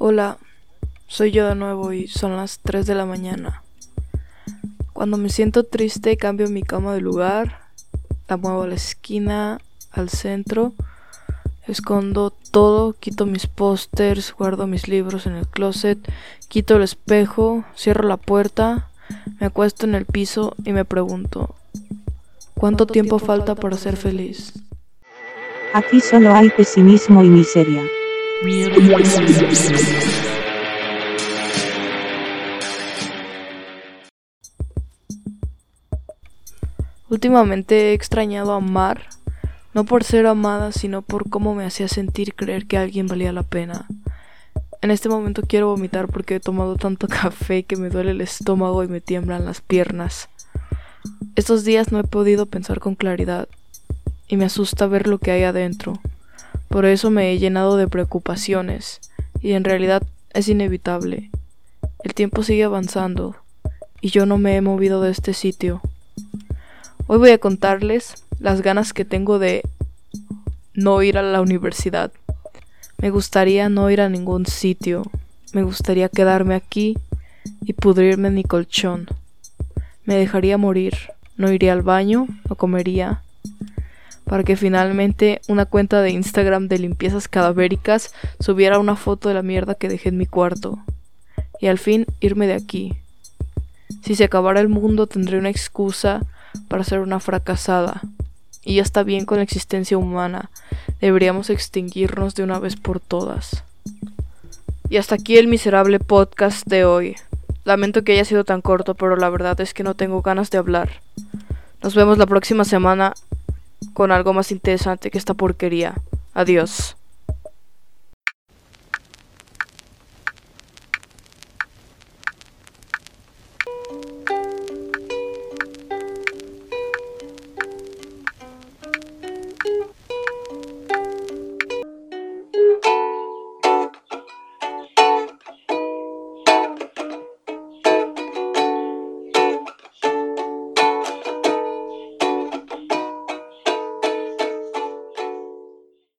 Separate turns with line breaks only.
Hola, soy yo de nuevo y son las 3 de la mañana. Cuando me siento triste cambio mi cama de lugar, la muevo a la esquina, al centro, escondo todo, quito mis pósters, guardo mis libros en el closet, quito el espejo, cierro la puerta, me acuesto en el piso y me pregunto, ¿cuánto, tiempo, falta para ser feliz?
Aquí solo hay pesimismo y miseria.
Últimamente he extrañado amar, no por ser amada, sino por cómo me hacía sentir creer que alguien valía la pena. En este momento quiero vomitar porque he tomado tanto café que me duele el estómago y me tiemblan las piernas. Estos días no he podido pensar con claridad y me asusta ver lo que hay adentro. Por eso me he llenado de preocupaciones y en realidad es inevitable. El tiempo sigue avanzando y yo no me he movido de este sitio. Hoy voy a contarles las ganas que tengo de no ir a la universidad. Me gustaría no ir a ningún sitio. Me gustaría quedarme aquí y pudrirme en mi colchón. Me dejaría morir. No iría al baño, no comería. Para que finalmente una cuenta de Instagram de limpiezas cadavéricas subiera una foto de la mierda que dejé en mi cuarto. Y al fin irme de aquí. Si se acabara el mundo tendré una excusa para ser una fracasada. Y ya está bien con la existencia humana. Deberíamos extinguirnos de una vez por todas. Y hasta aquí el miserable podcast de hoy. Lamento que haya sido tan corto, pero la verdad es que no tengo ganas de hablar. Nos vemos la próxima semana con algo más interesante que esta porquería. Adiós.